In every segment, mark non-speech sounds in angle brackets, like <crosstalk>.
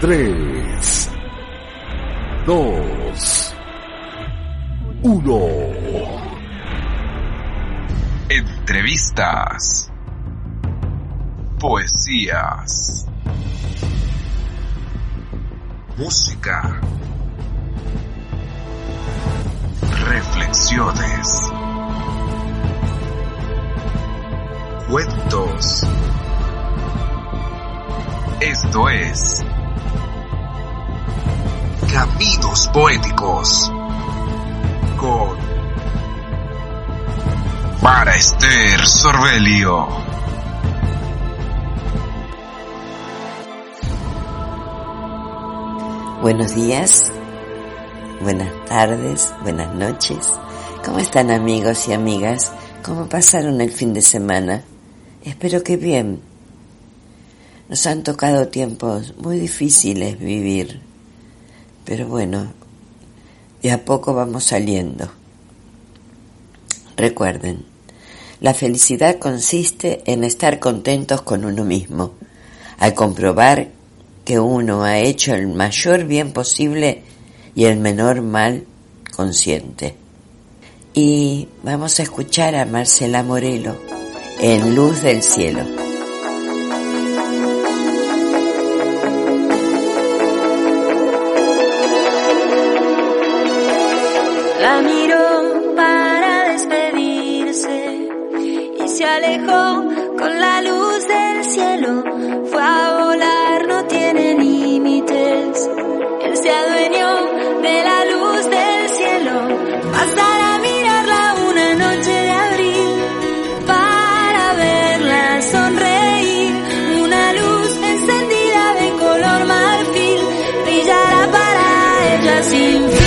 3, 2, 1. Entrevistas. Poesías. Música. Reflexiones. Cuentos. Esto es Caminos Poéticos con para Esther Sorbelio. Buenos días, buenas tardes, buenas noches. ¿Cómo están amigos y amigas? ¿Cómo pasaron el fin de semana? Espero que bien. Nos han tocado tiempos muy difíciles vivir, pero bueno, de a poco vamos saliendo. Recuerden, la felicidad consiste en estar contentos con uno mismo, al comprobar que uno ha hecho el mayor bien posible y el menor mal consciente. Y vamos a escuchar a Marcela Morelo en Luz del Cielo. Alejó con la luz del cielo. Fue a volar, no tiene límites. Él se adueñó de la luz del cielo. Bastará mirarla una noche de abril para verla sonreír. Una luz encendida de color marfil brillará para ella sin fin.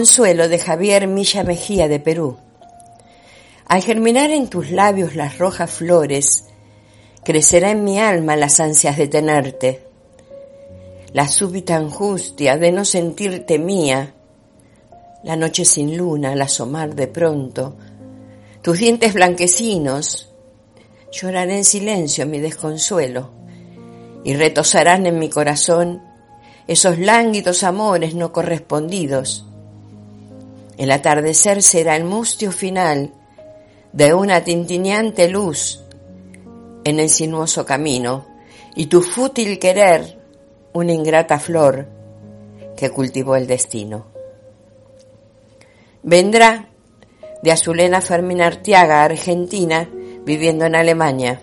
Desconsuelo de Javier Milla Mejía de Perú. Al germinar en tus labios las rojas flores, crecerá en mi alma las ansias de tenerte. La súbita angustia de no sentirte mía, la noche sin luna al asomar de pronto, tus dientes blanquecinos, lloraré en silencio mi desconsuelo y retosarán en mi corazón esos lánguidos amores no correspondidos el atardecer será el mustio final de una tintineante luz en el sinuoso camino y tu fútil querer una ingrata flor que cultivó el destino. Vendrá de Azulena Fermín Artiaga, Argentina, viviendo en Alemania.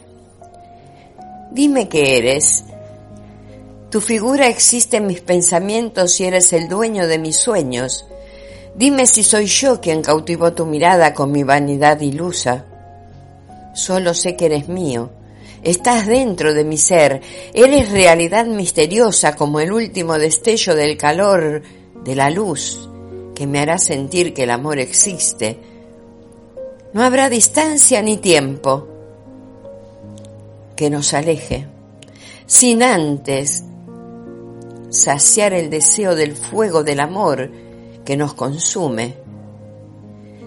Dime qué eres. Tu figura existe en mis pensamientos y eres el dueño de mis sueños Dime si soy yo quien cautivó tu mirada con mi vanidad ilusa. Solo sé que eres mío. Estás dentro de mi ser. Eres realidad misteriosa como el último destello del calor de la luz que me hará sentir que el amor existe. No habrá distancia ni tiempo que nos aleje, sin antes saciar el deseo del fuego del amor que nos consume.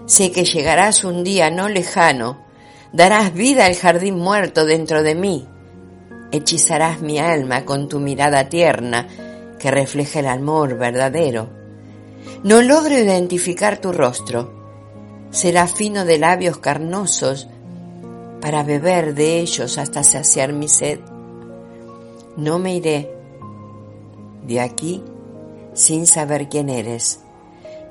Sé que llegarás un día no lejano, darás vida al jardín muerto dentro de mí, hechizarás mi alma con tu mirada tierna que refleja el amor verdadero. No logro identificar tu rostro, será fino de labios carnosos para beber de ellos hasta saciar mi sed. No me iré de aquí sin saber quién eres.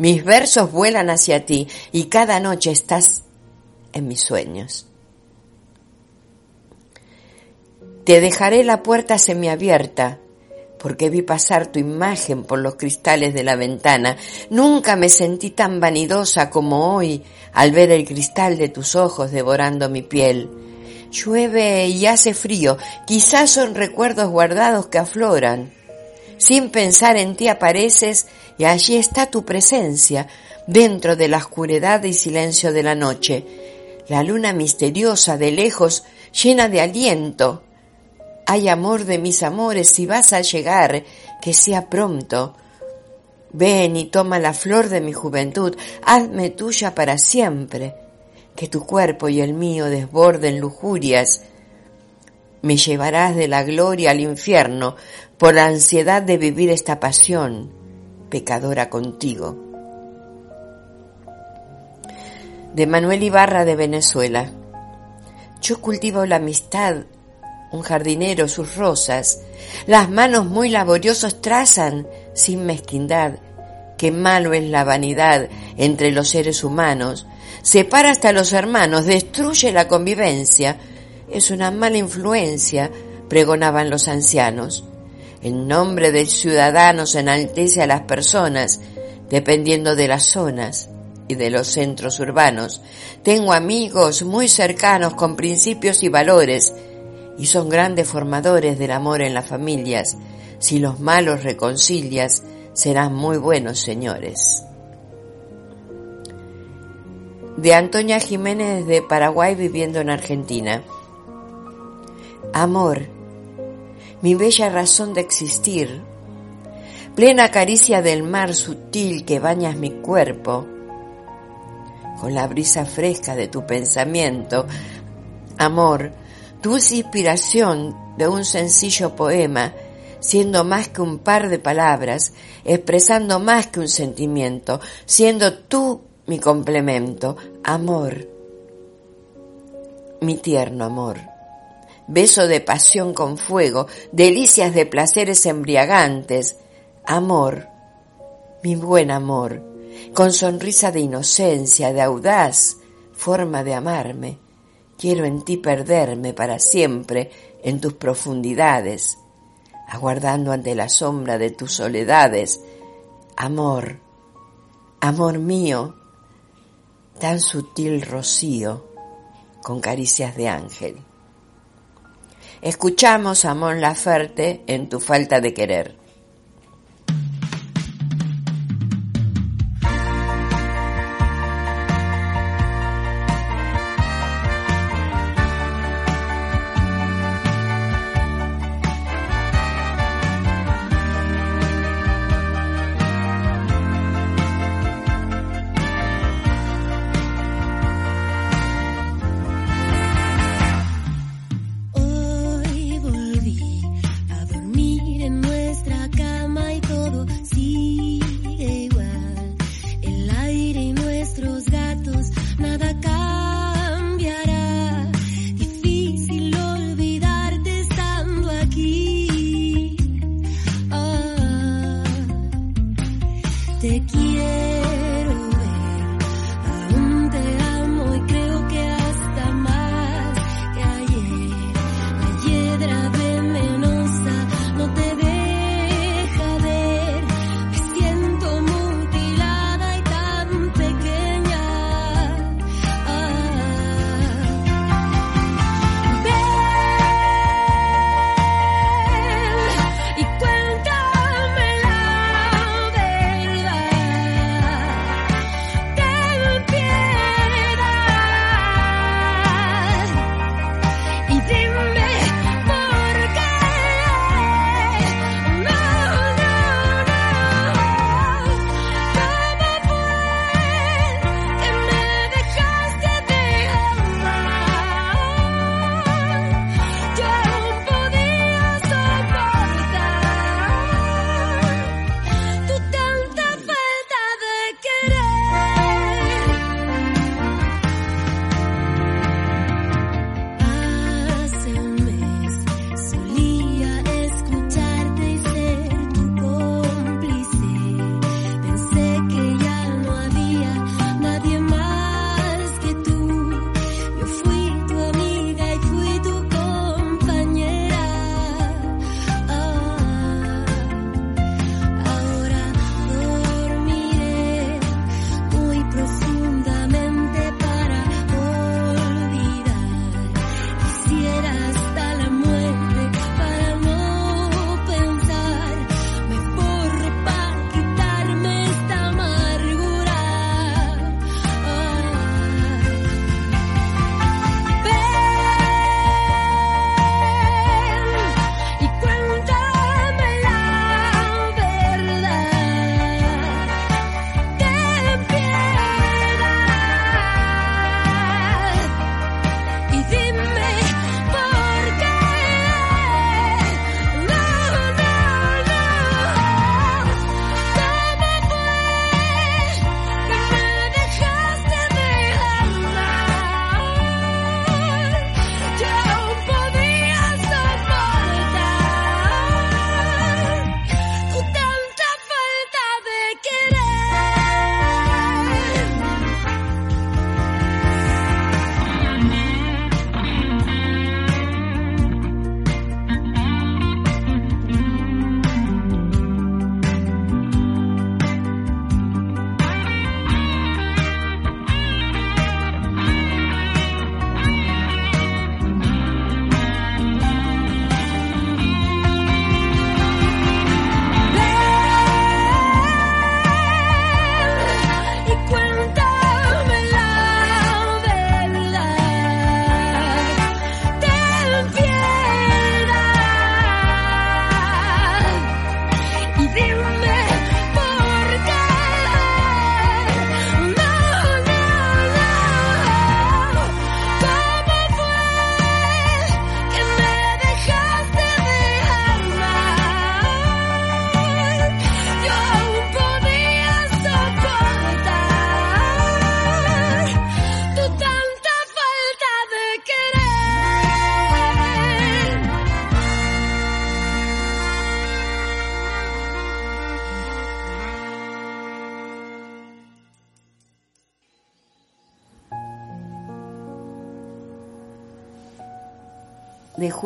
Mis versos vuelan hacia ti y cada noche estás en mis sueños. Te dejaré la puerta semiabierta porque vi pasar tu imagen por los cristales de la ventana. Nunca me sentí tan vanidosa como hoy al ver el cristal de tus ojos devorando mi piel. Llueve y hace frío, quizás son recuerdos guardados que afloran. Sin pensar en ti apareces y allí está tu presencia, dentro de la oscuridad y silencio de la noche. La luna misteriosa de lejos, llena de aliento. Hay amor de mis amores, si vas a llegar, que sea pronto. Ven y toma la flor de mi juventud, hazme tuya para siempre. Que tu cuerpo y el mío desborden lujurias. Me llevarás de la gloria al infierno por la ansiedad de vivir esta pasión pecadora contigo. De Manuel Ibarra de Venezuela. Yo cultivo la amistad, un jardinero sus rosas, las manos muy laboriosos trazan sin mezquindad, que malo es la vanidad entre los seres humanos, separa hasta los hermanos, destruye la convivencia, es una mala influencia, pregonaban los ancianos. En nombre del ciudadano se enaltece a las personas, dependiendo de las zonas y de los centros urbanos. Tengo amigos muy cercanos con principios y valores, y son grandes formadores del amor en las familias. Si los malos reconcilias, serán muy buenos señores. De Antonia Jiménez de Paraguay viviendo en Argentina. Amor mi bella razón de existir, plena caricia del mar sutil que bañas mi cuerpo, con la brisa fresca de tu pensamiento, amor, dulce inspiración de un sencillo poema, siendo más que un par de palabras, expresando más que un sentimiento, siendo tú mi complemento, amor, mi tierno amor beso de pasión con fuego, delicias de placeres embriagantes, amor, mi buen amor, con sonrisa de inocencia, de audaz forma de amarme. Quiero en ti perderme para siempre en tus profundidades, aguardando ante la sombra de tus soledades. Amor, amor mío, tan sutil rocío, con caricias de ángel. Escuchamos a Mon Laferte en Tu falta de querer.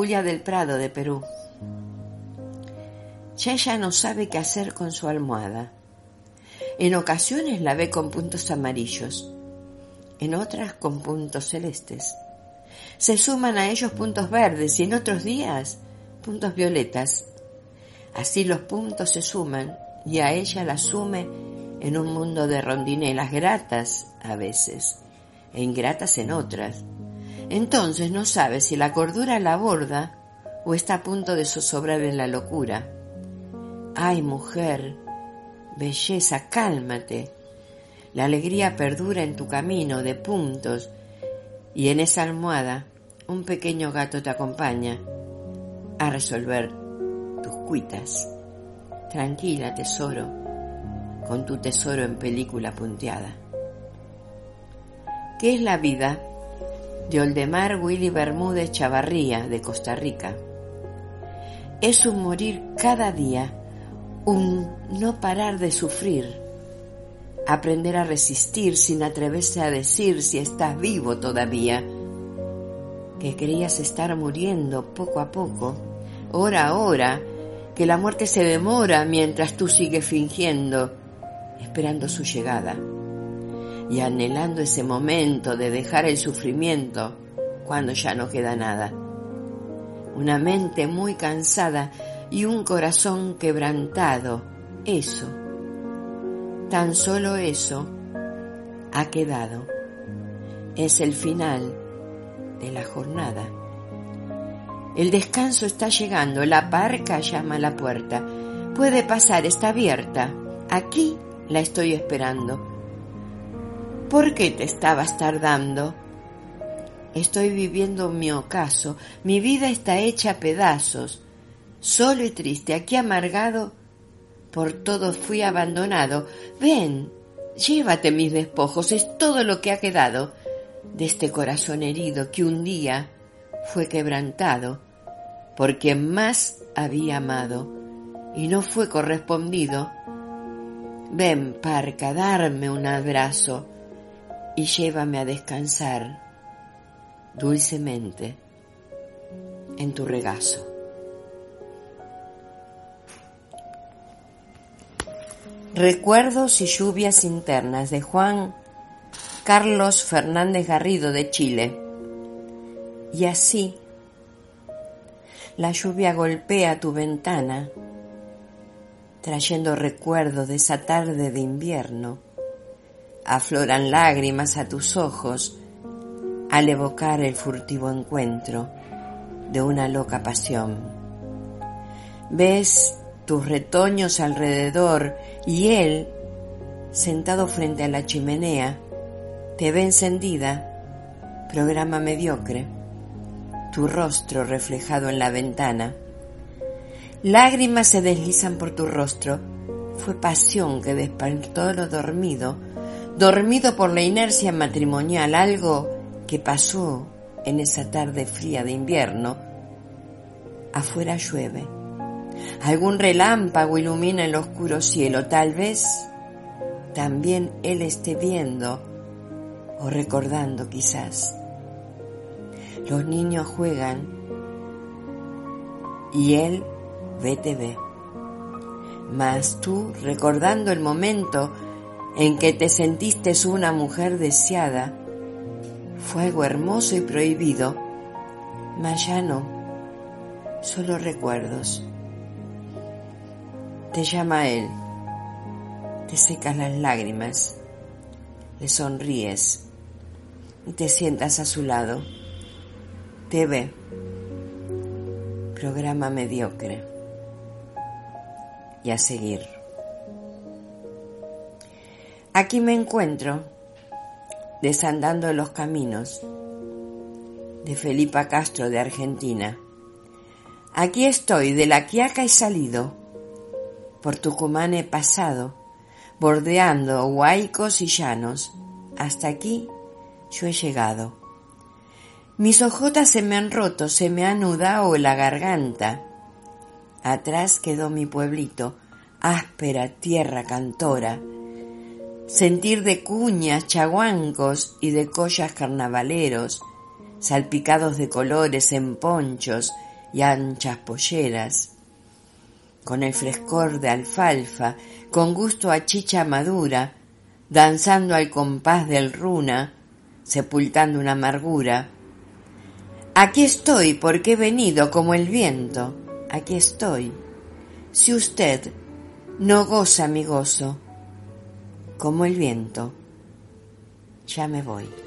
Julia del Prado de Perú. Ya ella no sabe qué hacer con su almohada. En ocasiones la ve con puntos amarillos, en otras con puntos celestes. Se suman a ellos puntos verdes y en otros días puntos violetas. Así los puntos se suman y a ella la sume en un mundo de rondinelas gratas a veces e ingratas en otras. Entonces no sabe si la cordura la aborda o está a punto de zozobrar en la locura. Ay, mujer, belleza, cálmate. La alegría perdura en tu camino de puntos y en esa almohada un pequeño gato te acompaña a resolver tus cuitas. Tranquila, tesoro, con tu tesoro en película punteada. ¿Qué es la vida? De Oldemar Willy Bermúdez Chavarría, de Costa Rica. Es un morir cada día, un no parar de sufrir, aprender a resistir sin atreverse a decir si estás vivo todavía, que creías estar muriendo poco a poco, hora a hora, que la muerte se demora mientras tú sigues fingiendo, esperando su llegada y anhelando ese momento de dejar el sufrimiento cuando ya no queda nada. Una mente muy cansada y un corazón quebrantado, eso, tan solo eso, ha quedado. Es el final de la jornada. El descanso está llegando, la parca llama a la puerta. Puede pasar, está abierta. Aquí la estoy esperando. ¿Por qué te estabas tardando? Estoy viviendo mi ocaso, mi vida está hecha a pedazos, solo y triste, aquí amargado, por todo fui abandonado. Ven, llévate mis despojos, es todo lo que ha quedado de este corazón herido que un día fue quebrantado por quien más había amado y no fue correspondido. Ven, parca, darme un abrazo y llévame a descansar dulcemente en tu regazo. Recuerdos y lluvias internas de Juan Carlos Fernández Garrido de Chile. Y así, la lluvia golpea tu ventana, trayendo recuerdos de esa tarde de invierno afloran lágrimas a tus ojos al evocar el furtivo encuentro de una loca pasión. Ves tus retoños alrededor y él, sentado frente a la chimenea, te ve encendida, programa mediocre, tu rostro reflejado en la ventana. Lágrimas se deslizan por tu rostro, fue pasión que despertó lo dormido dormido por la inercia matrimonial, algo que pasó en esa tarde fría de invierno. Afuera llueve. Algún relámpago ilumina el oscuro cielo. Tal vez también él esté viendo o recordando quizás. Los niños juegan y él ve. Mas tú, recordando el momento en que te sentiste una mujer deseada, fuego hermoso y prohibido, mas ya no, solo recuerdos. Te llama él, te secas las lágrimas, le sonríes y te sientas a su lado. Te ve, programa mediocre y a seguir. Aquí me encuentro desandando los caminos de Felipa Castro de Argentina. Aquí estoy, de la Quiaca he salido, por Tucumán he pasado, bordeando huaicos y llanos. Hasta aquí yo he llegado. Mis ojotas se me han roto, se me ha anudado la garganta. Atrás quedó mi pueblito, áspera tierra cantora, sentir de cuñas, chaguancos y de collas carnavaleros, salpicados de colores en ponchos y anchas polleras, con el frescor de alfalfa, con gusto a chicha madura, danzando al compás del runa, sepultando una amargura. Aquí estoy porque he venido como el viento, aquí estoy. Si usted no goza mi gozo, como el viento, ya me voy.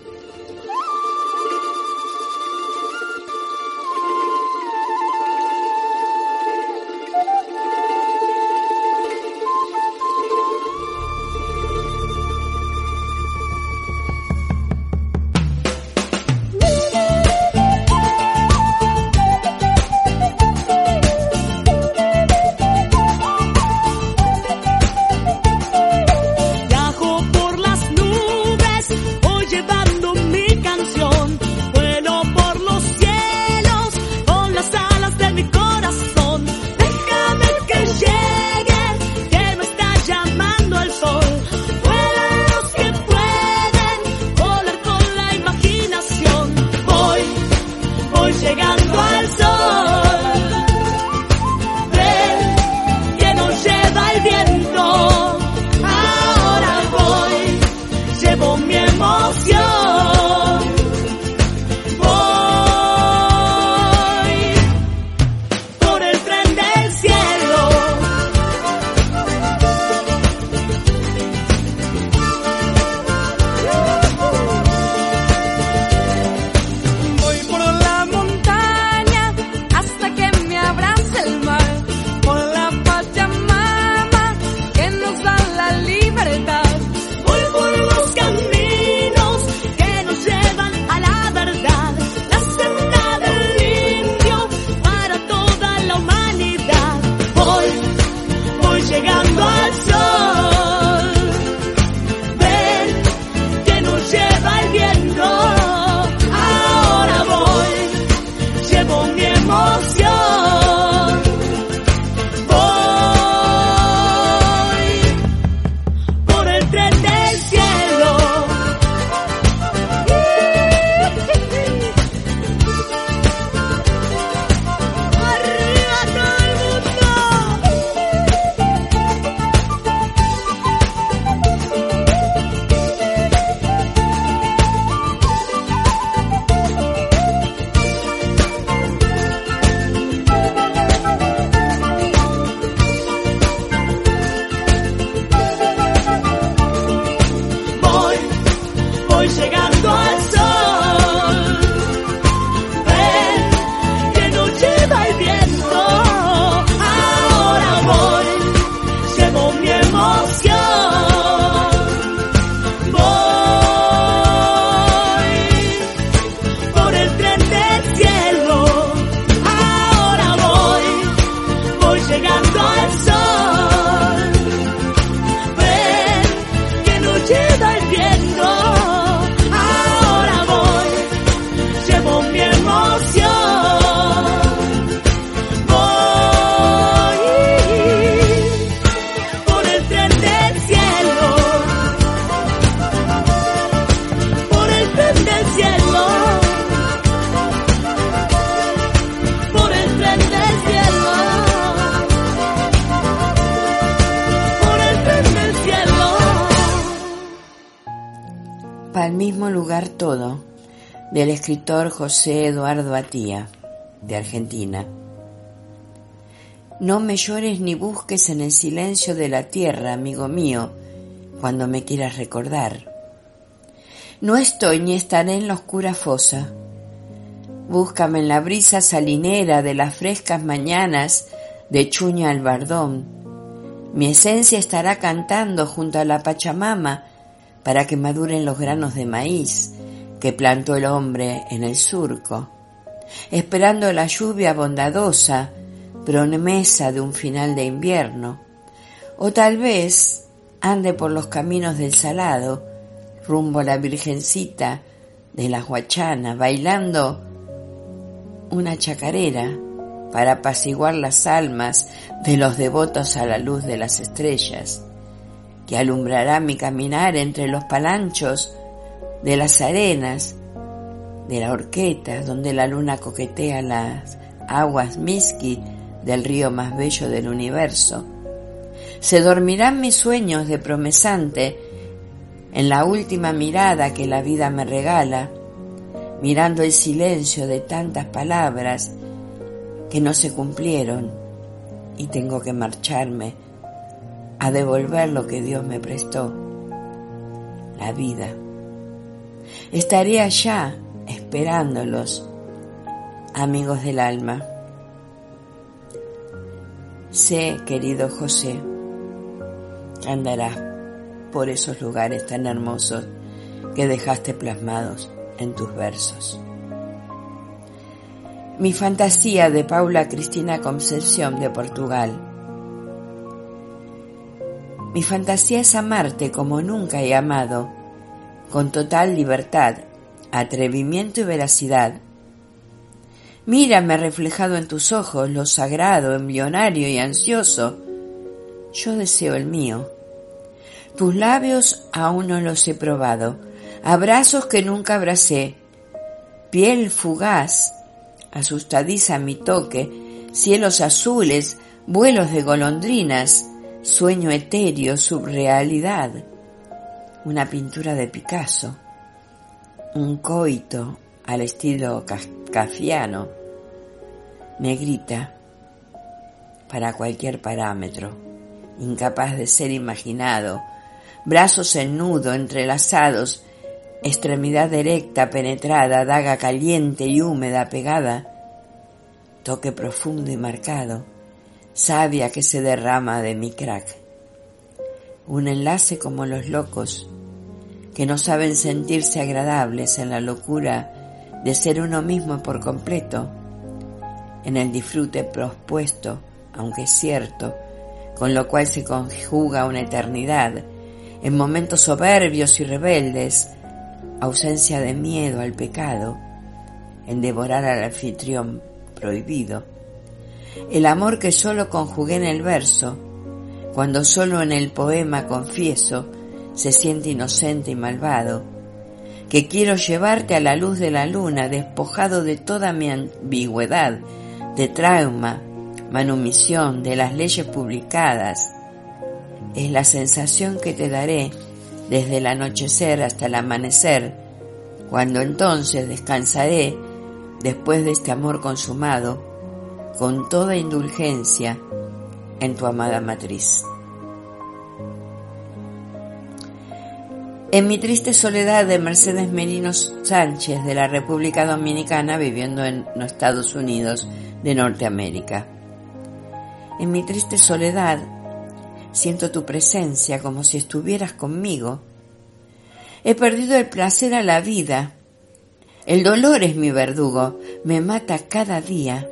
Del escritor José Eduardo Atía, de Argentina. No me llores ni busques en el silencio de la tierra, amigo mío, cuando me quieras recordar. No estoy ni estaré en la oscura fosa. Búscame en la brisa salinera de las frescas mañanas de Chuña al Bardón. Mi esencia estará cantando junto a la Pachamama para que maduren los granos de maíz que plantó el hombre en el surco, esperando la lluvia bondadosa, promesa de un final de invierno, o tal vez ande por los caminos del salado, rumbo a la Virgencita de la Huachana, bailando una chacarera para apaciguar las almas de los devotos a la luz de las estrellas, que alumbrará mi caminar entre los palanchos de las arenas de la horqueta, donde la luna coquetea las aguas Miski del río más bello del universo. Se dormirán mis sueños de promesante en la última mirada que la vida me regala, mirando el silencio de tantas palabras que no se cumplieron y tengo que marcharme a devolver lo que Dios me prestó, la vida. Estaré allá esperándolos, amigos del alma. Sé, querido José, que andarás por esos lugares tan hermosos que dejaste plasmados en tus versos. Mi fantasía de Paula Cristina Concepción de Portugal. Mi fantasía es amarte como nunca he amado, con total libertad, atrevimiento y veracidad. Mírame reflejado en tus ojos lo sagrado, embrionario y ansioso. Yo deseo el mío. Tus labios aún no los he probado, abrazos que nunca abracé, piel fugaz, asustadiza mi toque, cielos azules, vuelos de golondrinas, sueño etéreo, subrealidad, una pintura de Picasso, un coito al estilo cafiano, negrita para cualquier parámetro, incapaz de ser imaginado, brazos en nudo entrelazados, extremidad erecta, penetrada, daga caliente y húmeda pegada, toque profundo y marcado, savia que se derrama de mi crack. Un enlace como los locos, que no saben sentirse agradables en la locura de ser uno mismo por completo, en el disfrute propuesto, aunque cierto, con lo cual se conjuga una eternidad, en momentos soberbios y rebeldes, ausencia de miedo al pecado, en devorar al anfitrión prohibido. El amor que solo conjugué en el verso, cuando solo en el poema confieso, se siente inocente y malvado, que quiero llevarte a la luz de la luna despojado de toda mi ambigüedad, de trauma, manumisión, de las leyes publicadas. Es la sensación que te daré desde el anochecer hasta el amanecer, cuando entonces descansaré después de este amor consumado, con toda indulgencia en tu amada matriz. En mi triste soledad de Mercedes Merino Sánchez de la República Dominicana viviendo en los Estados Unidos de Norteamérica. En mi triste soledad Siento tu presencia como si estuvieras conmigo. He perdido el placer a la vida. El dolor es mi verdugo, me mata cada día.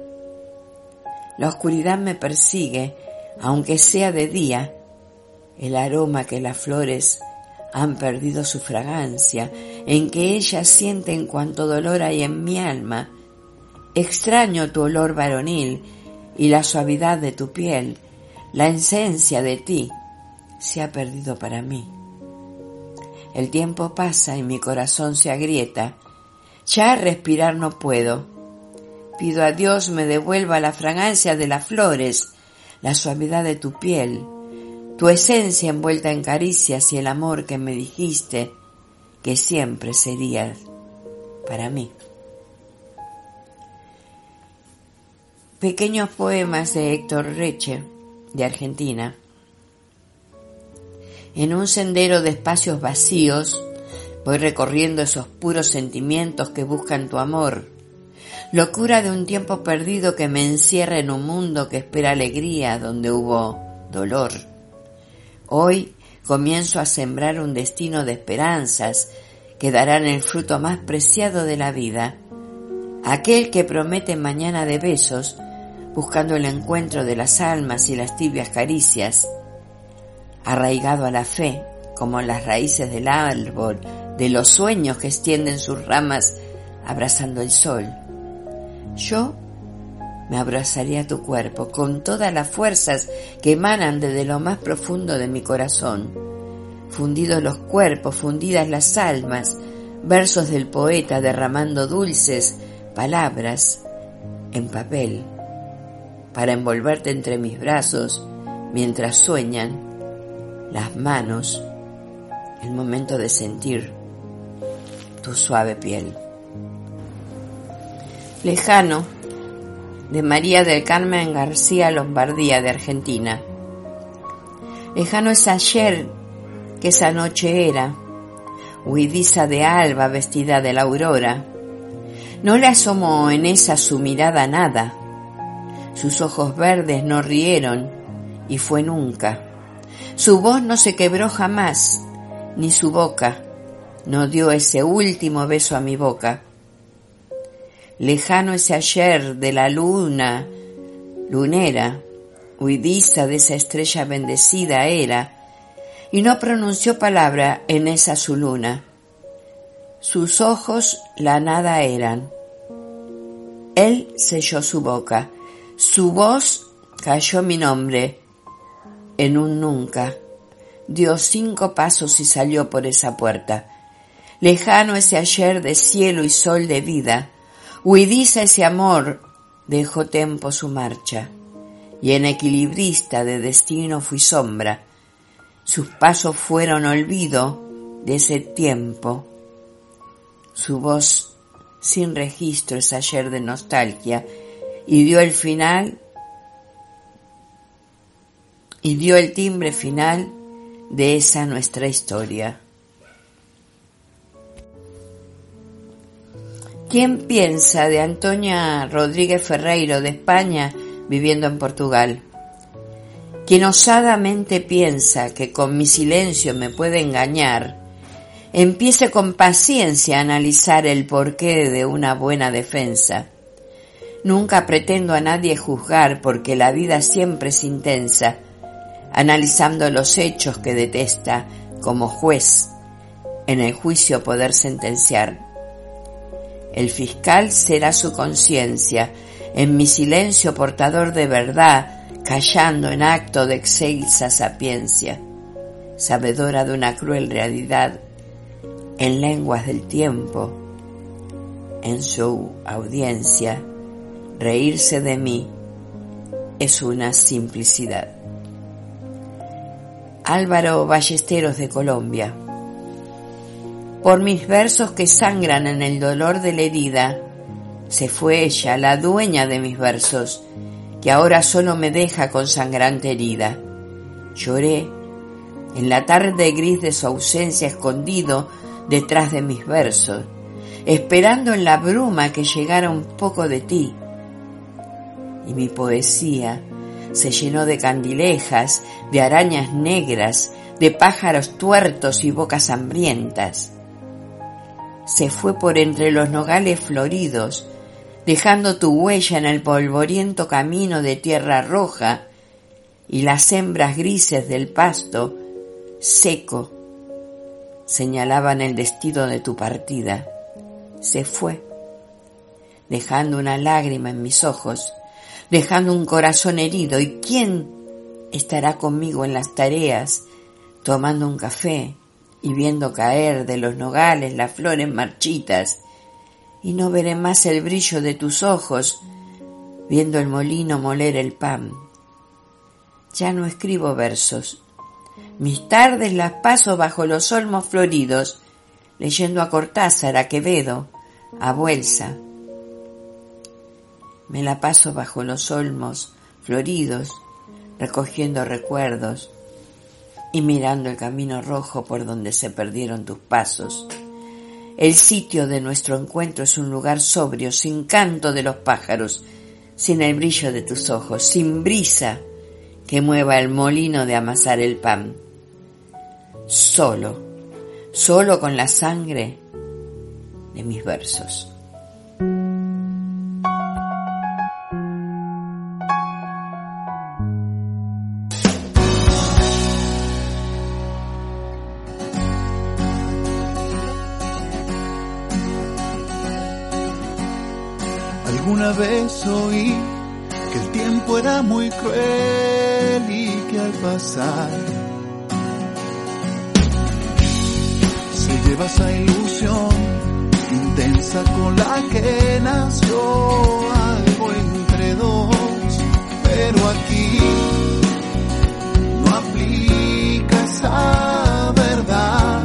La oscuridad me persigue, aunque sea de día. El aroma que las flores han perdido su fragancia, en que ellas sienten cuanto dolor hay en mi alma. Extraño tu olor varonil y la suavidad de tu piel, la esencia de ti se ha perdido para mí. El tiempo pasa y mi corazón se agrieta. Ya respirar no puedo. Pido a Dios me devuelva la fragancia de las flores, la suavidad de tu piel, tu esencia envuelta en caricias y el amor que me dijiste que siempre sería para mí. Pequeños poemas de Héctor Reche de Argentina. En un sendero de espacios vacíos voy recorriendo esos puros sentimientos que buscan tu amor. Locura de un tiempo perdido que me encierra en un mundo que espera alegría donde hubo dolor. Hoy comienzo a sembrar un destino de esperanzas que darán el fruto más preciado de la vida, aquel que promete mañana de besos buscando el encuentro de las almas y las tibias caricias, arraigado a la fe, como las raíces del árbol, de los sueños que extienden sus ramas abrazando el sol. Yo me abrazaría a tu cuerpo con todas las fuerzas que emanan desde lo más profundo de mi corazón. Fundidos los cuerpos, fundidas las almas, versos del poeta derramando dulces palabras en papel para envolverte entre mis brazos mientras sueñan las manos, el momento de sentir tu suave piel. Lejano, de María del Carmen García Lombardía de Argentina. Lejano es ayer que esa noche era, huidiza de alba vestida de la aurora. No le asomó en esa su mirada nada. Sus ojos verdes no rieron y fue nunca. Su voz no se quebró jamás, ni su boca no dio ese último beso a mi boca. Lejano ese ayer de la luna lunera, huidiza de esa estrella bendecida era, y no pronunció palabra en esa su luna. Sus ojos la nada eran. Él selló su boca, su voz cayó mi nombre en un nunca. Dio cinco pasos y salió por esa puerta. Lejano ese ayer de cielo y sol de vida, huidiza ese amor, dejó tiempo su marcha, y en equilibrista de destino fui sombra, sus pasos fueron olvido de ese tiempo. Su voz sin registro es ayer de nostalgia y dio el final y dio el timbre final de esa nuestra historia. ¿Quién piensa de Antonia Rodríguez Ferreiro de España viviendo en Portugal? Quien osadamente piensa que con mi silencio me puede engañar, empiece con paciencia a analizar el porqué de una buena defensa. Nunca pretendo a nadie juzgar porque la vida siempre es intensa, analizando los hechos que detesta como juez, en el juicio poder sentenciar. El fiscal será su conciencia, en mi silencio portador de verdad, callando en acto de excelsa sapiencia, sabedora de una cruel realidad, en lenguas del tiempo, en su audiencia, reírse de mí es una simplicidad. Álvaro Ballesteros de Colombia. Por mis versos que sangran en el dolor de la herida, se fue ella, la dueña de mis versos, que ahora solo me deja con sangrante herida. Lloré en la tarde gris de su ausencia escondido detrás de mis versos, esperando en la bruma que llegara un poco de ti. Y mi poesía se llenó de candilejas, de arañas negras, de pájaros tuertos y bocas hambrientas. Se fue por entre los nogales floridos, dejando tu huella en el polvoriento camino de tierra roja y las hembras grises del pasto seco señalaban el destino de tu partida. Se fue, dejando una lágrima en mis ojos, dejando un corazón herido. ¿Y quién estará conmigo en las tareas, tomando un café y viendo caer de los nogales las flores marchitas y no veré más el brillo de tus ojos viendo el molino moler el pan. Ya no escribo versos. Mis tardes las paso bajo los olmos floridos, leyendo a Cortázar, a Quevedo, a Buelsa. Me la paso bajo los olmos floridos, recogiendo recuerdos y mirando el camino rojo por donde se perdieron tus pasos. El sitio de nuestro encuentro es un lugar sobrio, sin canto de los pájaros, sin el brillo de tus ojos, sin brisa que mueva el molino de amasar el pan. Solo, solo con la sangre de mis versos. Una vez oí que el tiempo era muy cruel y que al pasar se lleva esa ilusión intensa con la que nació algo entre dos, pero aquí no aplica esa verdad,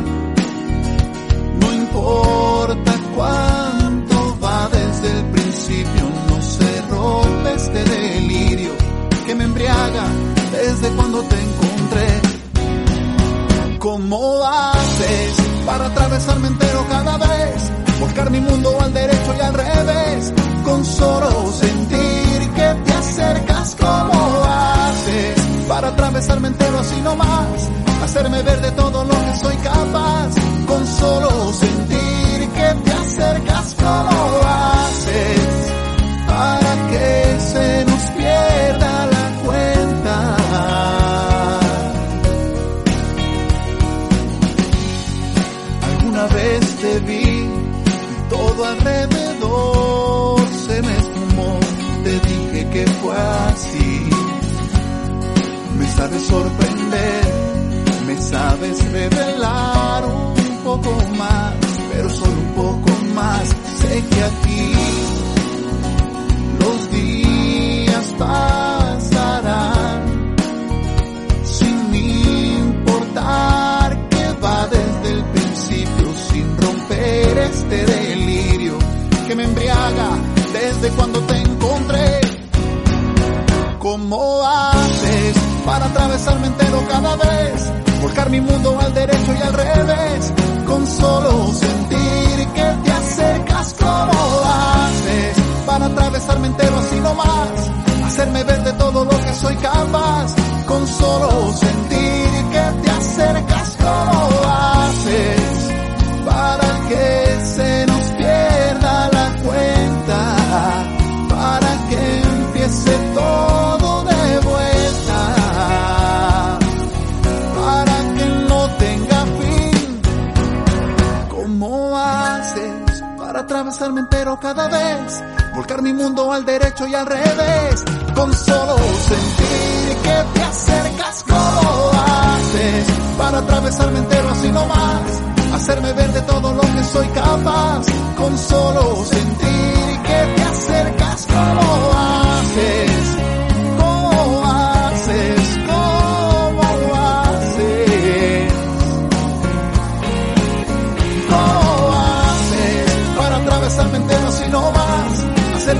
no importa ¿Cómo haces para atravesarme entero cada vez? Buscar mi mundo al derecho y al revés. Con solo sentir que te acercas, ¿cómo haces para atravesarme entero así nomás? Hacerme ver de todo lo que soy capaz. Con solo sentir sorprender, me sabes revelar un poco más, pero solo un poco más. Sé que aquí los días pasarán sin importar que va desde el principio sin romper este delirio que me embriaga desde cuando te encontré. ¿Cómo haces para atravesarme entero cada vez? Volcar mi mundo al derecho y al revés. Con solo cada vez? Volcar mi mundo al derecho y al revés. Con solo sentir que te acercas, ¿cómo haces para atravesarme entero así nomás? Hacerme ver de todo lo que soy capaz. Con solo sentir que te acercas, ¿cómo haces?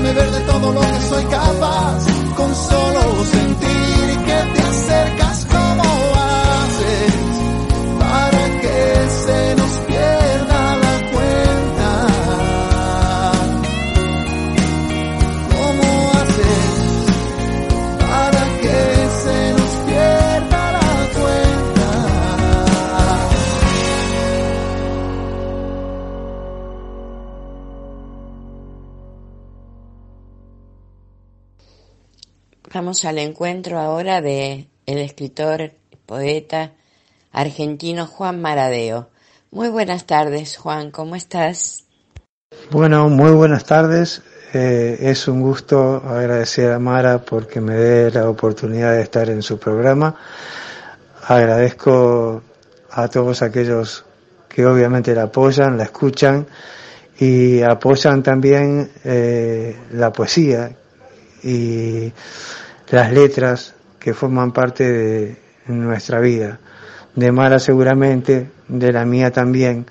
Hacerme ver de todo lo que soy capaz. Al encuentro ahora de el escritor, poeta argentino Juan Maradeo. Muy buenas tardes, Juan, ¿cómo estás? Bueno, muy buenas tardes. Eh, es un gusto agradecer a Mara porque me dé la oportunidad de estar en su programa. Agradezco a todos aquellos que obviamente la apoyan, la escuchan y apoyan también eh, la poesía y las letras que forman parte de nuestra vida. De Mara seguramente, de la mía también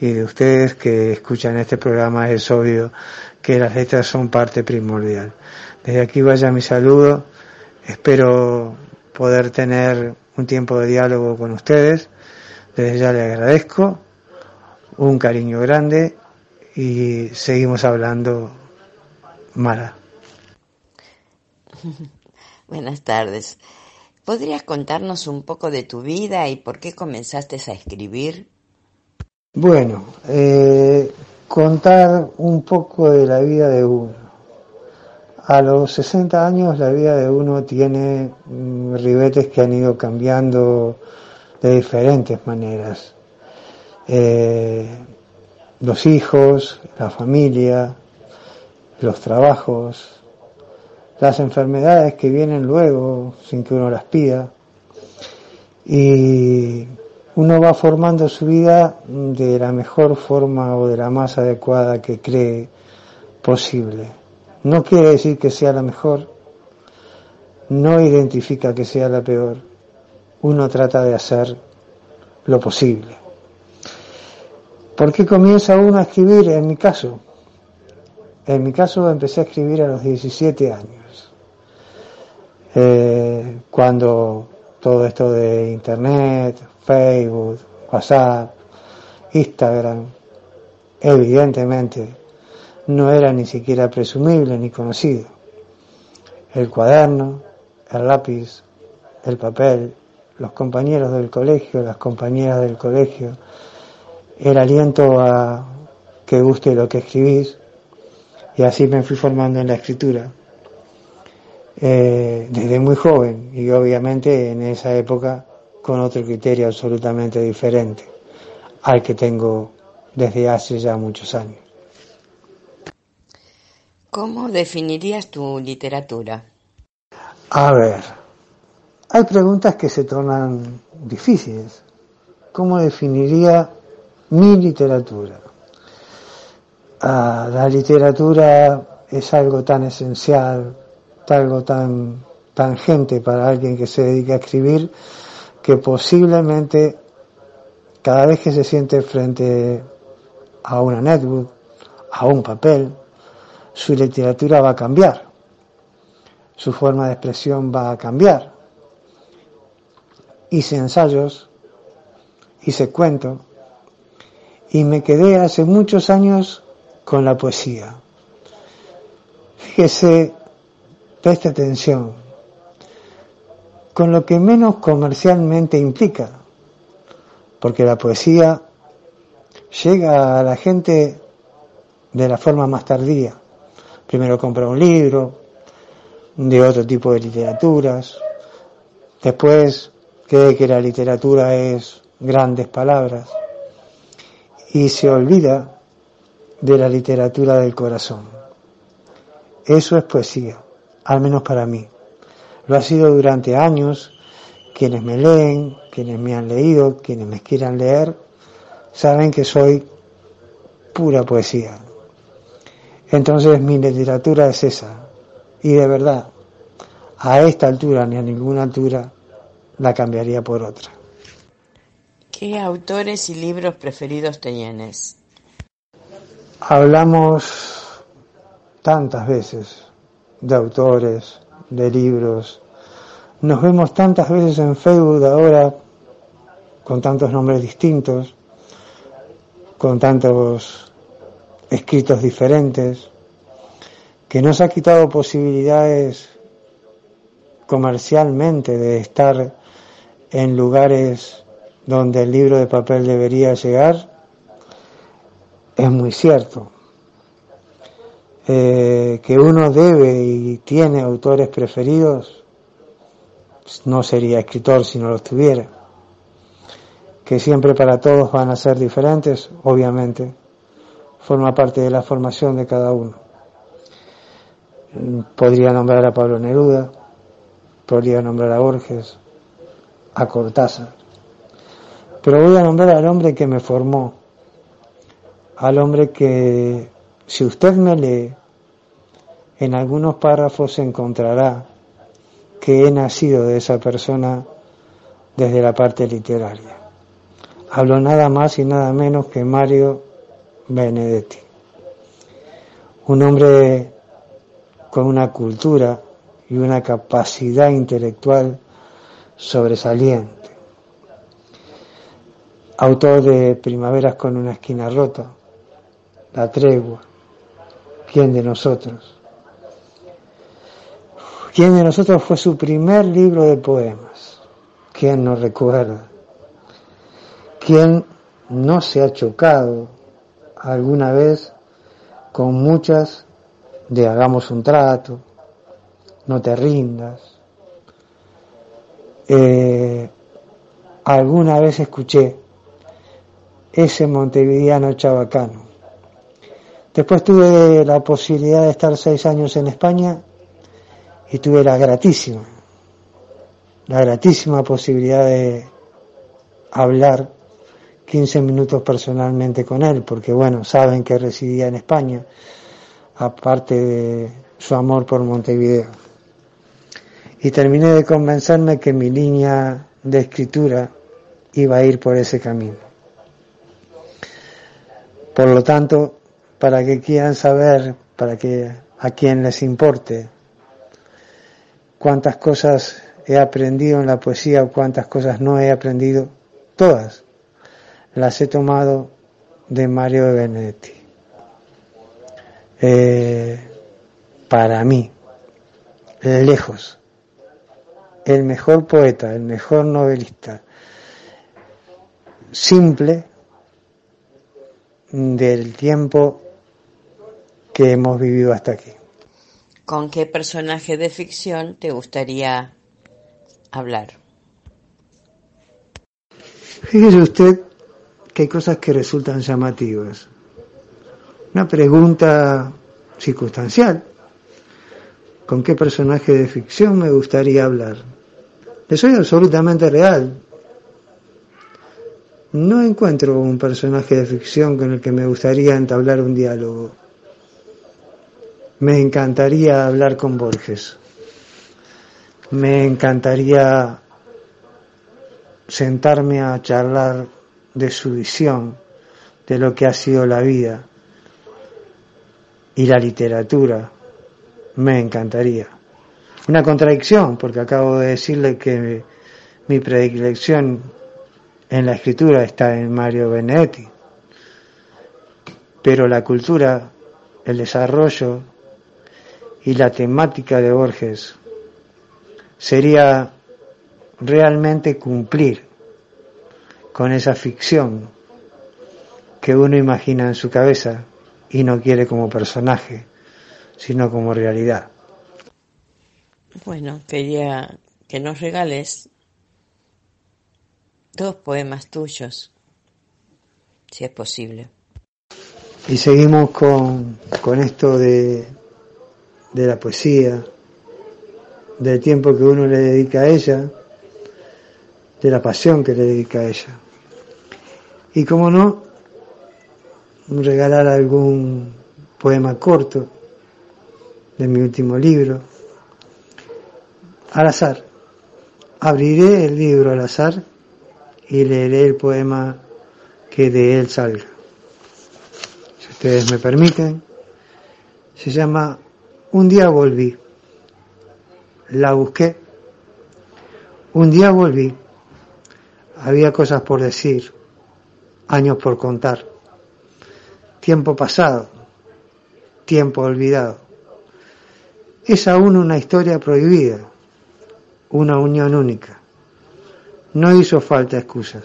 y de ustedes que escuchan este programa es obvio que las letras son parte primordial. Desde aquí vaya mi saludo, espero poder tener un tiempo de diálogo con ustedes, desde ya le agradezco, un cariño grande y seguimos hablando, Mara. <laughs> Buenas tardes. ¿Podrías contarnos un poco de tu vida y por qué comenzaste a escribir? Bueno, eh, contar un poco de la vida de uno. A los 60 años la vida de uno tiene mm, ribetes que han ido cambiando de diferentes maneras. Eh, los hijos, la familia, los trabajos, las enfermedades que vienen luego sin que uno las pida. Y uno va formando su vida de la mejor forma o de la más adecuada que cree posible. No quiere decir que sea la mejor, no identifica que sea la peor, uno trata de hacer lo posible. ¿Por qué comienza uno a escribir? En mi caso, en mi caso empecé a escribir a los 17 años, eh, cuando todo esto de Internet, Facebook, WhatsApp, Instagram, evidentemente no era ni siquiera presumible ni conocido. El cuaderno, el lápiz, el papel, los compañeros del colegio, las compañeras del colegio, el aliento a que guste lo que escribís, y así me fui formando en la escritura. Eh, desde muy joven y obviamente en esa época con otro criterio absolutamente diferente al que tengo desde hace ya muchos años. ¿Cómo definirías tu literatura? A ver, hay preguntas que se tornan difíciles. ¿Cómo definiría mi literatura? Ah, la literatura es algo tan esencial, algo tan tangente para alguien que se dedica a escribir, que posiblemente cada vez que se siente frente a una netbook, a un papel, su literatura va a cambiar, su forma de expresión va a cambiar. Hice ensayos, hice cuento, y me quedé hace muchos años con la poesía. Fíjese, preste atención, con lo que menos comercialmente implica, porque la poesía llega a la gente de la forma más tardía primero compra un libro de otro tipo de literaturas, después cree que la literatura es grandes palabras y se olvida de la literatura del corazón. Eso es poesía, al menos para mí. Lo ha sido durante años. Quienes me leen, quienes me han leído, quienes me quieran leer, saben que soy pura poesía. Entonces mi literatura es esa. Y de verdad, a esta altura ni a ninguna altura la cambiaría por otra. ¿Qué autores y libros preferidos tienes? Hablamos tantas veces de autores, de libros. Nos vemos tantas veces en Facebook ahora con tantos nombres distintos, con tantos escritos diferentes, que nos ha quitado posibilidades comercialmente de estar en lugares donde el libro de papel debería llegar, es muy cierto. Eh, que uno debe y tiene autores preferidos, no sería escritor si no los tuviera. Que siempre para todos van a ser diferentes, obviamente forma parte de la formación de cada uno. Podría nombrar a Pablo Neruda, podría nombrar a Borges, a Cortázar, pero voy a nombrar al hombre que me formó, al hombre que, si usted me lee, en algunos párrafos encontrará que he nacido de esa persona desde la parte literaria. Hablo nada más y nada menos que Mario Benedetti. Un hombre con una cultura y una capacidad intelectual sobresaliente. Autor de Primaveras con una esquina rota, La tregua, ¿Quién de nosotros? ¿Quién de nosotros fue su primer libro de poemas? ¿Quién nos recuerda? ¿Quién no se ha chocado alguna vez con muchas de hagamos un trato, no te rindas. Eh, alguna vez escuché ese montevideano chabacano. Después tuve la posibilidad de estar seis años en España y tuve la gratísima, la gratísima posibilidad de hablar 15 minutos personalmente con él, porque bueno, saben que residía en España, aparte de su amor por Montevideo. Y terminé de convencerme que mi línea de escritura iba a ir por ese camino. Por lo tanto, para que quieran saber, para que a quien les importe cuántas cosas he aprendido en la poesía o cuántas cosas no he aprendido, todas las he tomado de Mario de Benedetti. Eh, para mí, lejos, el mejor poeta, el mejor novelista, simple del tiempo que hemos vivido hasta aquí. ¿Con qué personaje de ficción te gustaría hablar? Fíjese usted que hay cosas que resultan llamativas. Una pregunta circunstancial. ¿Con qué personaje de ficción me gustaría hablar? Le soy absolutamente real. No encuentro un personaje de ficción con el que me gustaría entablar un diálogo. Me encantaría hablar con Borges. Me encantaría sentarme a charlar de su visión, de lo que ha sido la vida y la literatura. Me encantaría. Una contradicción, porque acabo de decirle que mi predilección en la escritura está en Mario Benedetti, pero la cultura, el desarrollo y la temática de Borges sería realmente cumplir con esa ficción que uno imagina en su cabeza y no quiere como personaje, sino como realidad. Bueno, quería que nos regales dos poemas tuyos, si es posible. Y seguimos con, con esto de, de la poesía, del tiempo que uno le dedica a ella, de la pasión que le dedica a ella. Y como no, regalar algún poema corto de mi último libro, al azar. Abriré el libro al azar y leeré el poema que de él salga. Si ustedes me permiten, se llama Un día volví. La busqué. Un día volví. Había cosas por decir, años por contar. Tiempo pasado, tiempo olvidado. Es aún una historia prohibida, una unión única no hizo falta excusas.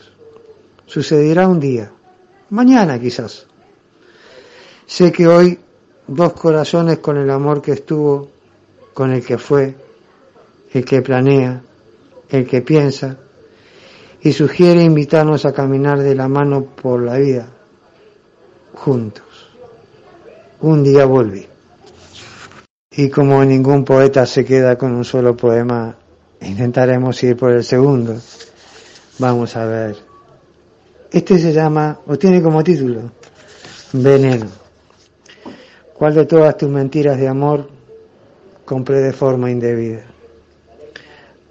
Sucederá un día, mañana quizás. Sé que hoy dos corazones con el amor que estuvo, con el que fue, el que planea, el que piensa, y sugiere invitarnos a caminar de la mano por la vida, juntos. Un día volví. Y como ningún poeta se queda con un solo poema, intentaremos ir por el segundo. Vamos a ver. Este se llama, o tiene como título, Veneno. ¿Cuál de todas tus mentiras de amor compré de forma indebida?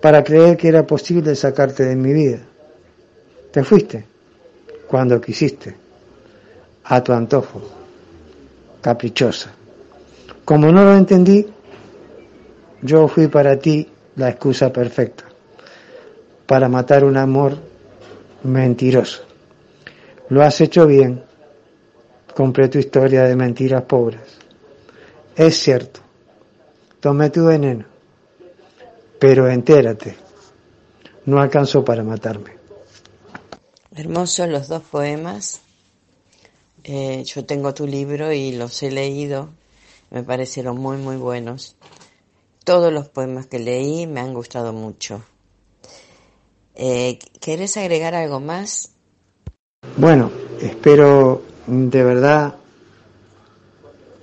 Para creer que era posible sacarte de mi vida. Te fuiste cuando quisiste, a tu antojo, caprichosa. Como no lo entendí, yo fui para ti la excusa perfecta para matar un amor mentiroso. Lo has hecho bien. Compré tu historia de mentiras pobres. Es cierto. Tomé tu veneno. Pero entérate. No alcanzó para matarme. Hermosos los dos poemas. Eh, yo tengo tu libro y los he leído. Me parecieron muy, muy buenos. Todos los poemas que leí me han gustado mucho. Eh, ¿Querés agregar algo más? Bueno, espero de verdad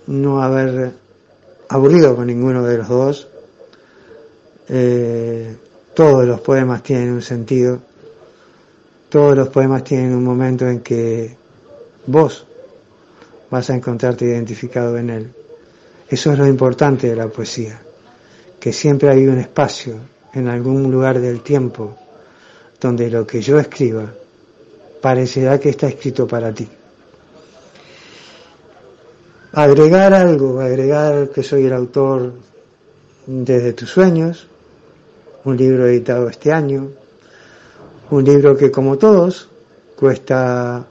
no haber aburrido con ninguno de los dos. Eh, todos los poemas tienen un sentido, todos los poemas tienen un momento en que vos vas a encontrarte identificado en él. Eso es lo importante de la poesía, que siempre hay un espacio en algún lugar del tiempo donde lo que yo escriba parecerá que está escrito para ti. Agregar algo, agregar que soy el autor desde tus sueños, un libro editado este año, un libro que como todos cuesta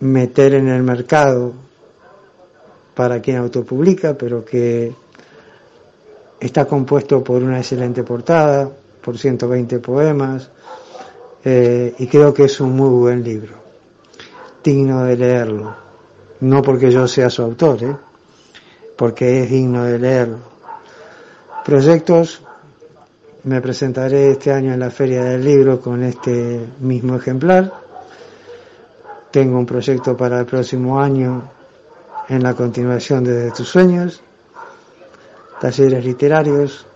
meter en el mercado para quien autopublica, pero que está compuesto por una excelente portada, por 120 poemas, eh, y creo que es un muy buen libro, digno de leerlo, no porque yo sea su autor, ¿eh? porque es digno de leerlo. Proyectos, me presentaré este año en la Feria del Libro con este mismo ejemplar. Tengo un proyecto para el próximo año en la continuación de tus sueños, talleres literarios,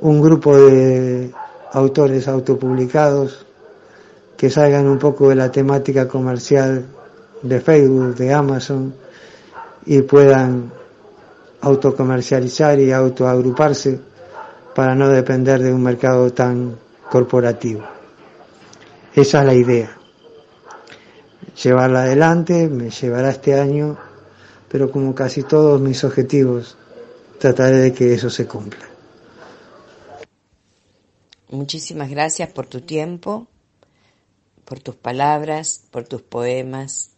un grupo de autores autopublicados que salgan un poco de la temática comercial de Facebook, de Amazon y puedan autocomercializar y autoagruparse para no depender de un mercado tan corporativo. Esa es la idea. Llevarla adelante me llevará este año, pero como casi todos mis objetivos, trataré de que eso se cumpla. Muchísimas gracias por tu tiempo, por tus palabras, por tus poemas.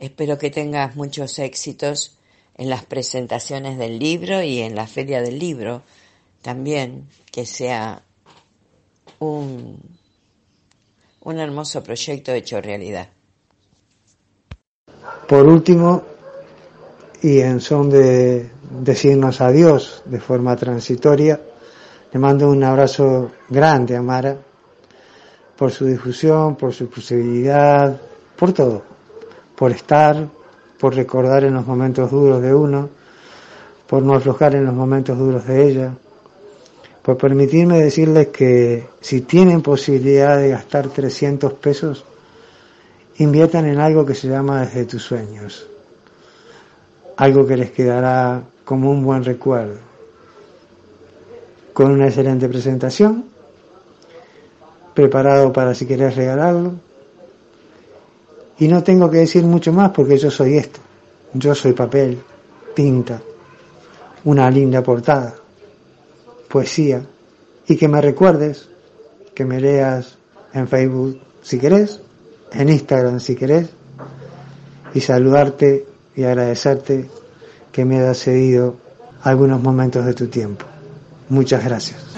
Espero que tengas muchos éxitos en las presentaciones del libro y en la feria del libro también, que sea un, un hermoso proyecto hecho realidad. Por último, y en son de decirnos adiós de forma transitoria, le mando un abrazo grande a Mara por su difusión, por su posibilidad, por todo, por estar, por recordar en los momentos duros de uno, por no aflojar en los momentos duros de ella, por permitirme decirles que si tienen posibilidad de gastar 300 pesos, inviertan en algo que se llama desde tus sueños, algo que les quedará como un buen recuerdo con una excelente presentación, preparado para si querés regalarlo. Y no tengo que decir mucho más porque yo soy esto. Yo soy papel, tinta, una linda portada, poesía. Y que me recuerdes, que me leas en Facebook si querés, en Instagram si querés, y saludarte y agradecerte que me hayas cedido algunos momentos de tu tiempo. Muchas gracias.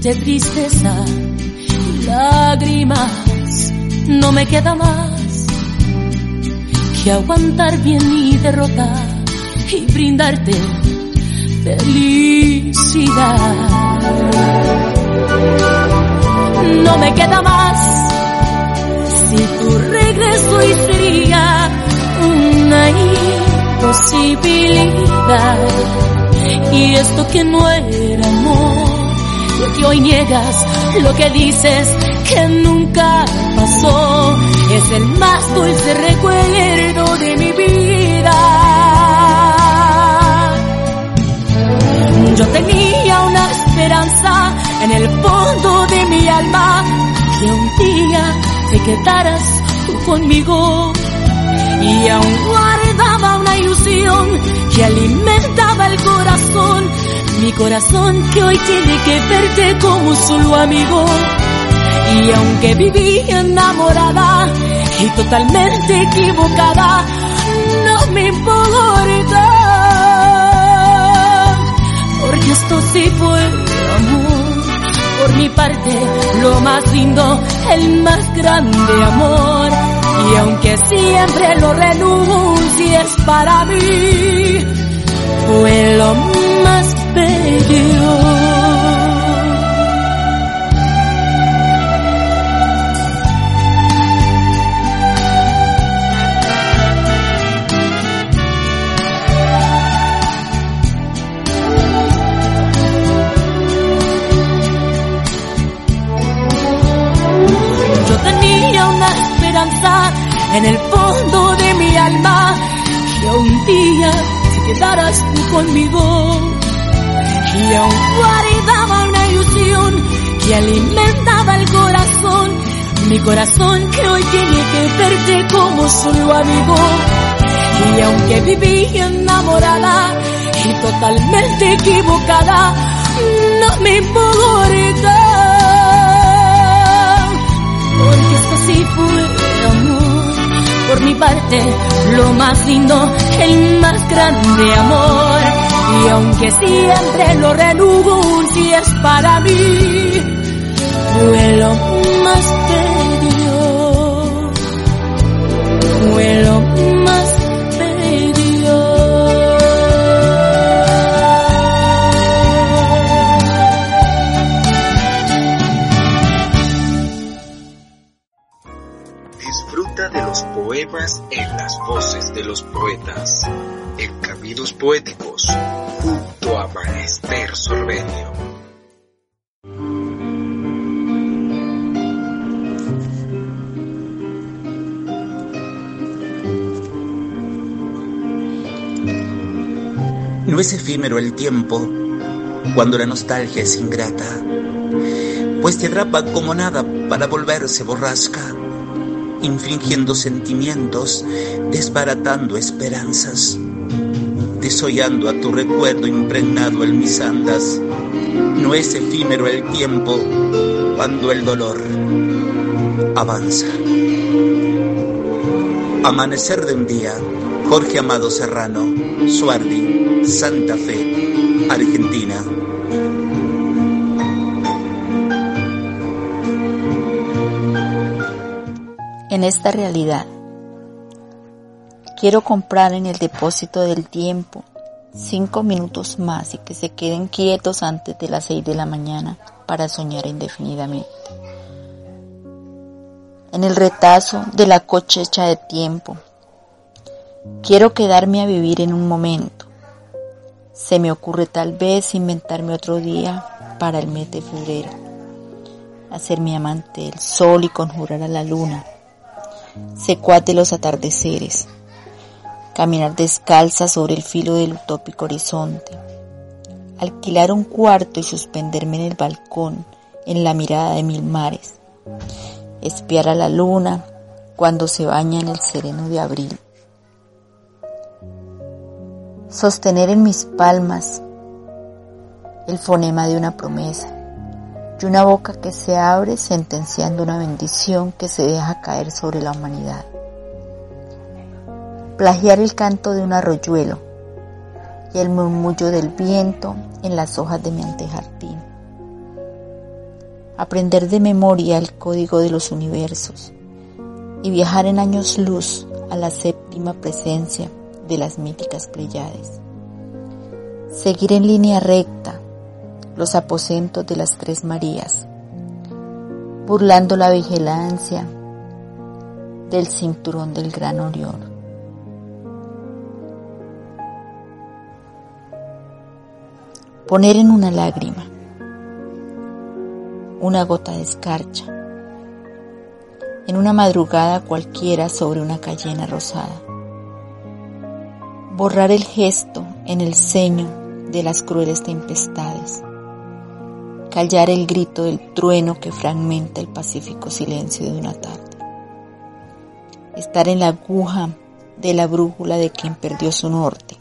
De tristeza lágrimas, no me queda más que aguantar bien mi derrota y brindarte felicidad. No me queda más si tu regreso y sería una imposibilidad. Y esto que no era amor lo que hoy niegas, lo que dices que nunca pasó, es el más dulce recuerdo de mi vida. Yo tenía una esperanza en el fondo de mi alma, que un día te quedaras tú conmigo y aún guardaba una ilusión que alimentaba el corazón mi corazón que hoy tiene que verte como solo amigo. Y aunque viví enamorada y totalmente equivocada, no me importa. Porque esto sí fue amor. Por mi parte, lo más lindo, el más grande amor. Y aunque siempre lo renuncies para mí, fue lo más en el fondo de mi alma que un día te quedaras tú conmigo. Y aún guardaba una ilusión que alimentaba el corazón. Mi corazón que hoy tiene que verte como solo amigo. Y aunque viví enamorada y totalmente equivocada no me importa. Porque esto sí fue parte, lo más lindo, el más grande amor. Y aunque siempre lo es para mí, fue lo más bello. Fue lo más en las voces de los poetas, en Caminos Poéticos, junto a Maester Sorbenio. No es efímero el tiempo cuando la nostalgia es ingrata, pues te atrapa como nada para volverse borrasca infringiendo sentimientos, desbaratando esperanzas, desollando a tu recuerdo impregnado en mis andas. No es efímero el tiempo cuando el dolor avanza. Amanecer de un día, Jorge Amado Serrano, Suardi, Santa Fe, Argentina. En esta realidad. Quiero comprar en el depósito del tiempo cinco minutos más y que se queden quietos antes de las seis de la mañana para soñar indefinidamente. En el retazo de la cochecha de tiempo, quiero quedarme a vivir en un momento. Se me ocurre tal vez inventarme otro día para el mes de febrero, hacer mi amante el sol y conjurar a la luna secuaz de los atardeceres, caminar descalza sobre el filo del utópico horizonte, alquilar un cuarto y suspenderme en el balcón en la mirada de mil mares, espiar a la luna cuando se baña en el sereno de abril, sostener en mis palmas el fonema de una promesa, y una boca que se abre sentenciando una bendición que se deja caer sobre la humanidad. Plagiar el canto de un arroyuelo y el murmullo del viento en las hojas de mi antejardín. Aprender de memoria el código de los universos y viajar en años luz a la séptima presencia de las míticas Pleiades. Seguir en línea recta los aposentos de las tres Marías, burlando la vigilancia del cinturón del gran Orión. Poner en una lágrima, una gota de escarcha, en una madrugada cualquiera sobre una cayena rosada. Borrar el gesto en el ceño de las crueles tempestades callar el grito del trueno que fragmenta el pacífico silencio de una tarde. Estar en la aguja de la brújula de quien perdió su norte.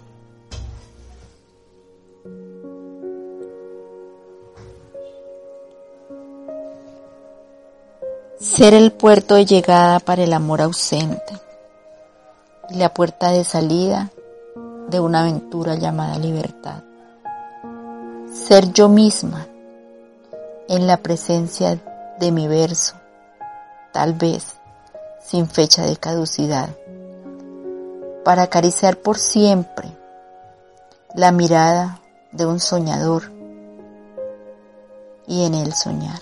Ser el puerto de llegada para el amor ausente y la puerta de salida de una aventura llamada libertad. Ser yo misma en la presencia de mi verso, tal vez sin fecha de caducidad, para acariciar por siempre la mirada de un soñador y en él soñar.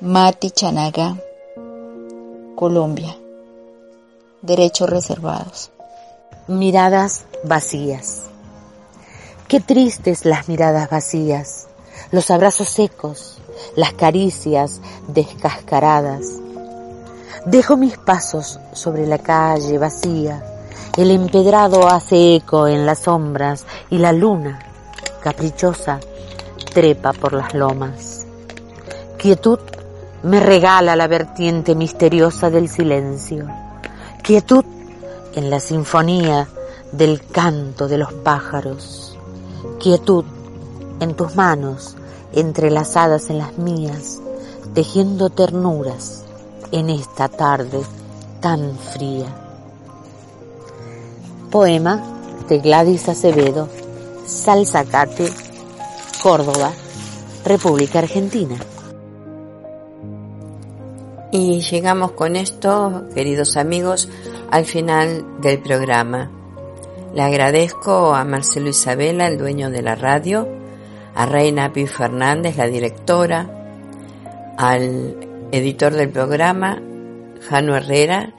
Mati Chanaga, Colombia. Derechos reservados. Miradas vacías. Qué tristes las miradas vacías, los abrazos secos, las caricias descascaradas. Dejo mis pasos sobre la calle vacía, el empedrado hace eco en las sombras y la luna, caprichosa, trepa por las lomas. Quietud me regala la vertiente misteriosa del silencio. Quietud en la sinfonía del canto de los pájaros. Quietud en tus manos entrelazadas en las mías, tejiendo ternuras en esta tarde tan fría. Poema de Gladys Acevedo, Salzacate, Córdoba, República Argentina. Y llegamos con esto, queridos amigos, al final del programa. Le agradezco a Marcelo Isabela, el dueño de la radio, a Reina Pi Fernández, la directora, al editor del programa, Jano Herrera,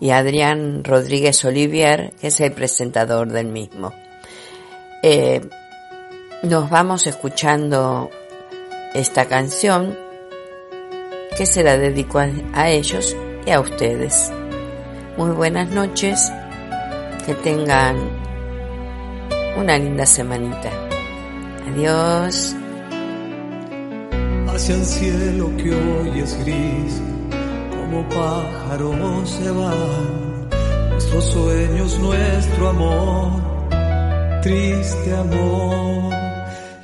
y a Adrián Rodríguez Olivier, que es el presentador del mismo. Eh, nos vamos escuchando esta canción que se la dedico a ellos y a ustedes. Muy buenas noches, que tengan una linda semanita. Adiós. Hacia el cielo que hoy es gris, como pájaros se van, nuestros sueños, nuestro amor, triste amor.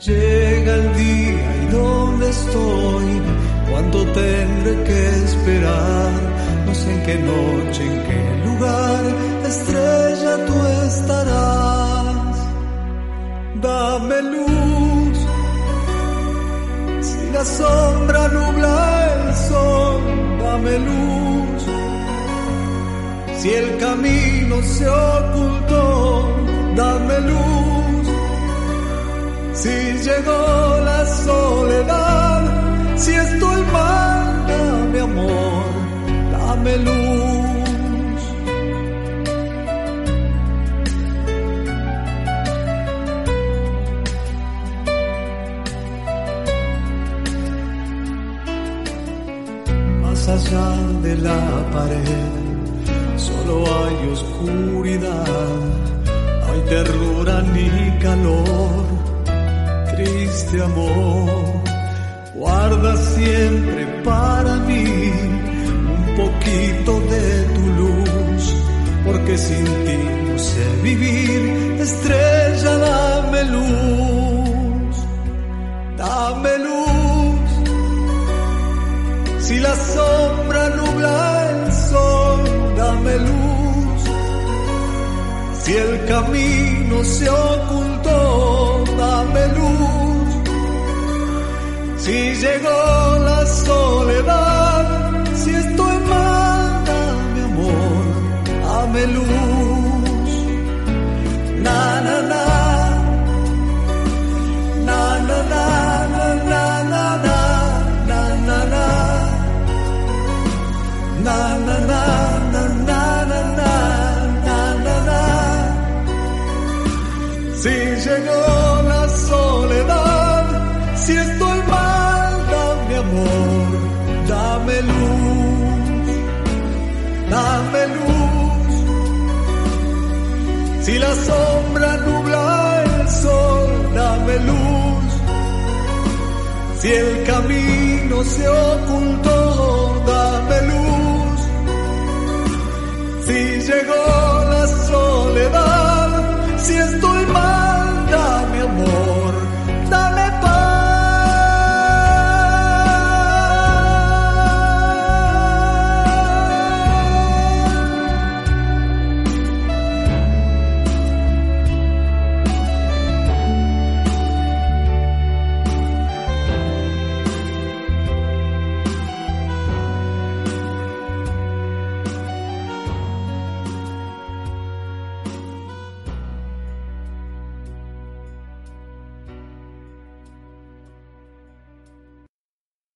Llega el día y donde estoy, cuando tendré que esperar, no sé en qué noche, en qué lugar, estrella tú estarás. Dame luz, si la sombra nubla el sol, dame luz. Si el camino se ocultó, dame luz. Si llegó la soledad, si estoy mal, dame amor, dame luz. Allá de la pared, solo hay oscuridad, hay ternura ni calor. Triste amor, guarda siempre para mí un poquito de tu luz, porque sin ti no sé vivir, estrella dame luz, sombra nubla el sol, dame luz, si el camino se ocultó, dame luz. Si llegó la soledad, la sombra nubla el sol, dame luz. Si el camino se ocultó, dame luz. Si llegó la soledad, si estoy